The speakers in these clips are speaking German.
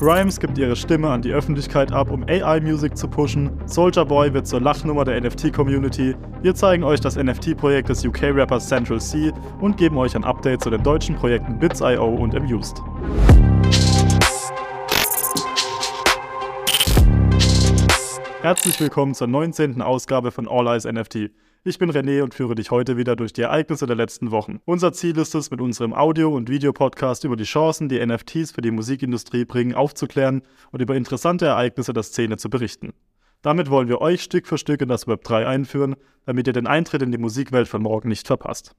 Grimes gibt ihre Stimme an die Öffentlichkeit ab, um AI-Music zu pushen. Soldier Boy wird zur Lachnummer der NFT-Community. Wir zeigen euch das NFT-Projekt des UK-Rappers Central C und geben euch ein Update zu den deutschen Projekten Bits.io und Amused. Herzlich willkommen zur 19. Ausgabe von All Eyes NFT. Ich bin René und führe dich heute wieder durch die Ereignisse der letzten Wochen. Unser Ziel ist es, mit unserem Audio- und Videopodcast über die Chancen, die NFTs für die Musikindustrie bringen, aufzuklären und über interessante Ereignisse der Szene zu berichten. Damit wollen wir euch Stück für Stück in das Web 3 einführen, damit ihr den Eintritt in die Musikwelt von morgen nicht verpasst.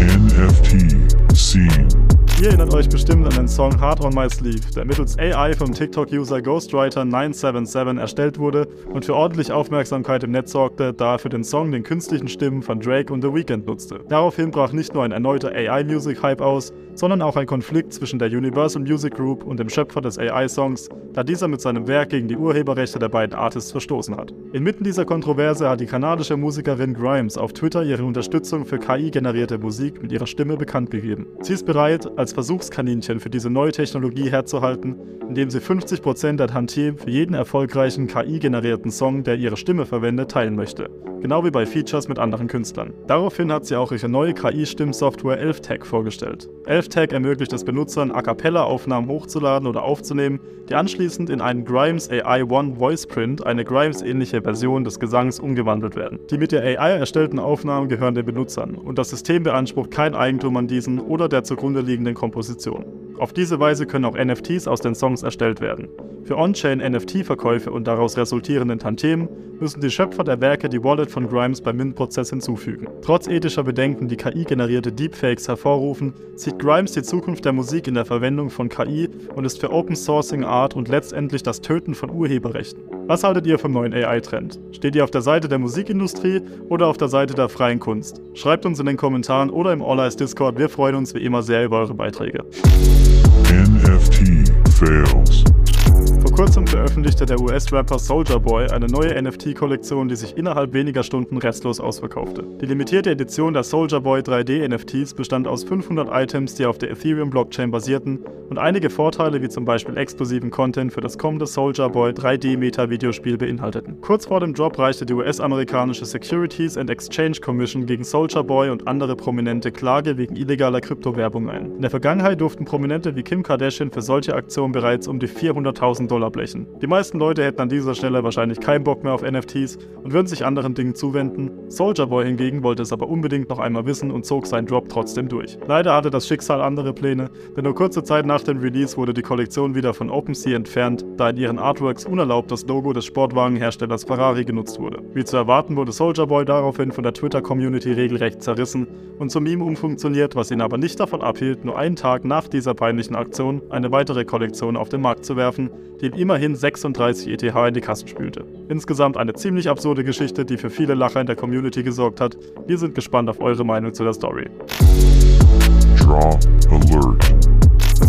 NFT Scene Ihr erinnert euch bestimmt an den Song Hard on My Sleeve, der mittels AI vom TikTok-User Ghostwriter977 erstellt wurde und für ordentlich Aufmerksamkeit im Netz sorgte, da er für den Song den künstlichen Stimmen von Drake und The Weeknd nutzte. Daraufhin brach nicht nur ein erneuter AI-Music-Hype aus, sondern auch ein Konflikt zwischen der Universal Music Group und dem Schöpfer des AI-Songs, da dieser mit seinem Werk gegen die Urheberrechte der beiden Artists verstoßen hat. Inmitten dieser Kontroverse hat die kanadische Musikerin Grimes auf Twitter ihre Unterstützung für KI-generierte Musik mit ihrer Stimme bekannt gegeben. Sie ist bereit, als Versuchskaninchen für diese neue Technologie herzuhalten, indem sie 50% der Tantiem für jeden erfolgreichen KI-generierten Song, der ihre Stimme verwendet, teilen möchte. Genau wie bei Features mit anderen Künstlern. Daraufhin hat sie auch ihre neue KI-Stimmsoftware ElfTag vorgestellt. ElfTag ermöglicht es Benutzern, A Cappella-Aufnahmen hochzuladen oder aufzunehmen, die anschließend in einen Grimes AI One Voice Print, eine Grimes-ähnliche Version des Gesangs, umgewandelt werden. Die mit der AI erstellten Aufnahmen gehören den Benutzern und das System beansprucht kein Eigentum an diesen oder der zugrunde liegenden Komposition. Auf diese Weise können auch NFTs aus den Songs erstellt werden. Für On-Chain NFT-Verkäufe und daraus resultierenden Tantiemen müssen die Schöpfer der Werke die Wallet von Grimes beim Mint-Prozess hinzufügen. Trotz ethischer Bedenken, die KI-generierte Deepfakes hervorrufen, sieht Grimes die Zukunft der Musik in der Verwendung von KI und ist für Open Sourcing Art und letztendlich das Töten von Urheberrechten. Was haltet ihr vom neuen AI-Trend? Steht ihr auf der Seite der Musikindustrie oder auf der Seite der freien Kunst? Schreibt uns in den Kommentaren oder im All Eyes Discord, wir freuen uns wie immer sehr über eure Beiträge. NFT fails. Kurzem veröffentlichte der US-Rapper Soldier Boy eine neue NFT-Kollektion, die sich innerhalb weniger Stunden restlos ausverkaufte. Die limitierte Edition der Soldier Boy 3D NFTs bestand aus 500 Items, die auf der Ethereum-Blockchain basierten und einige Vorteile wie zum Beispiel exklusiven Content für das kommende Soldier Boy 3D Meta-Videospiel beinhalteten. Kurz vor dem Drop reichte die US-amerikanische Securities and Exchange Commission gegen Soldier Boy und andere Prominente Klage wegen illegaler Kryptowerbung ein. In der Vergangenheit durften Prominente wie Kim Kardashian für solche Aktionen bereits um die 400.000 Dollar blechen. Die meisten Leute hätten an dieser Stelle wahrscheinlich keinen Bock mehr auf NFTs und würden sich anderen Dingen zuwenden. Soldier Boy hingegen wollte es aber unbedingt noch einmal wissen und zog seinen Drop trotzdem durch. Leider hatte das Schicksal andere Pläne, denn nur kurze Zeit nach dem Release wurde die Kollektion wieder von OpenSea entfernt, da in ihren Artworks unerlaubt das Logo des Sportwagenherstellers Ferrari genutzt wurde. Wie zu erwarten wurde Soldier Boy daraufhin von der Twitter-Community regelrecht zerrissen und zum Meme umfunktioniert, was ihn aber nicht davon abhielt, nur einen Tag nach dieser peinlichen Aktion eine weitere Kollektion auf den Markt zu werfen, die immerhin 36 ETH in die Kassen spülte. Insgesamt eine ziemlich absurde Geschichte, die für viele Lacher in der Community gesorgt hat. Wir sind gespannt auf eure Meinung zu der Story. Draw Alert.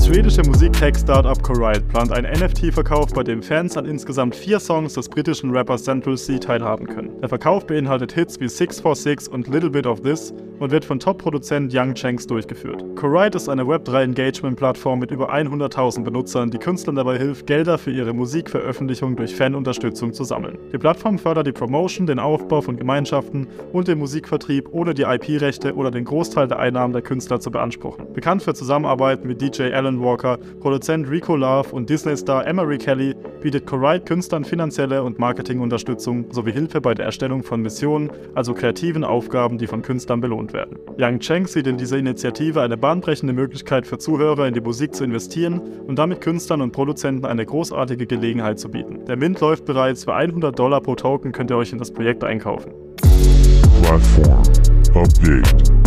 Das schwedische Musik-Tech-Startup Coride plant einen NFT-Verkauf, bei dem Fans an insgesamt vier Songs des britischen Rappers Central C teilhaben können. Der Verkauf beinhaltet Hits wie 646 und Little Bit of This und wird von Top-Produzent Young Chanks durchgeführt. Coride ist eine Web3-Engagement-Plattform mit über 100.000 Benutzern, die Künstlern dabei hilft, Gelder für ihre Musikveröffentlichung durch Fanunterstützung zu sammeln. Die Plattform fördert die Promotion, den Aufbau von Gemeinschaften und den Musikvertrieb, ohne die IP-Rechte oder den Großteil der Einnahmen der Künstler zu beanspruchen. Bekannt für Zusammenarbeiten mit DJ Alan Walker, Produzent Rico Love und Disney-Star Emery Kelly bietet Coride Künstlern finanzielle und Marketingunterstützung sowie Hilfe bei der Erstellung von Missionen, also kreativen Aufgaben, die von Künstlern belohnt werden. Young Cheng sieht in dieser Initiative eine bahnbrechende Möglichkeit für Zuhörer in die Musik zu investieren und damit Künstlern und Produzenten eine großartige Gelegenheit zu bieten. Der Mint läuft bereits für 100 Dollar pro Token könnt ihr euch in das Projekt einkaufen. Platform Update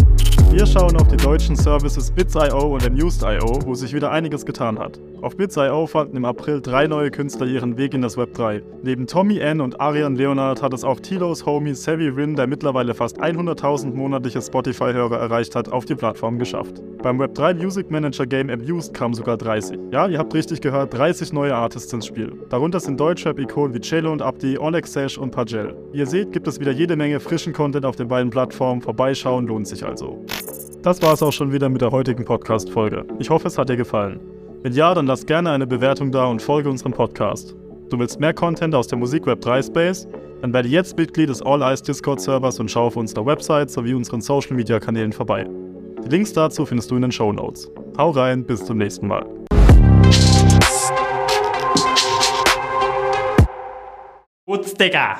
wir schauen auf die deutschen Services Bits.io und Amused.io, wo sich wieder einiges getan hat. Auf Bits.io fanden im April drei neue Künstler ihren Weg in das Web 3. Neben Tommy N und Arian Leonard hat es auch Tilos Homie Savvy Rin, der mittlerweile fast 100.000 monatliche Spotify-Hörer erreicht hat, auf die Plattform geschafft. Beim Web3 Music Manager Game Abused kamen sogar 30. Ja, ihr habt richtig gehört, 30 neue Artists ins Spiel. Darunter sind Deutschrap-Ikonen wie Cello und Abdi, Oleg Sash und Pajel. Wie ihr seht, gibt es wieder jede Menge frischen Content auf den beiden Plattformen. Vorbeischauen lohnt sich also. Das war es auch schon wieder mit der heutigen Podcast-Folge. Ich hoffe, es hat dir gefallen. Wenn ja, dann lass gerne eine Bewertung da und folge unserem Podcast. Du willst mehr Content aus der Musik Web 3 Space? Dann werde jetzt Mitglied des All Eyes Discord Servers und schau auf unserer Website sowie unseren Social Media Kanälen vorbei. Die Links dazu findest du in den Show Notes. Hau rein, bis zum nächsten Mal. Wutz, Digga!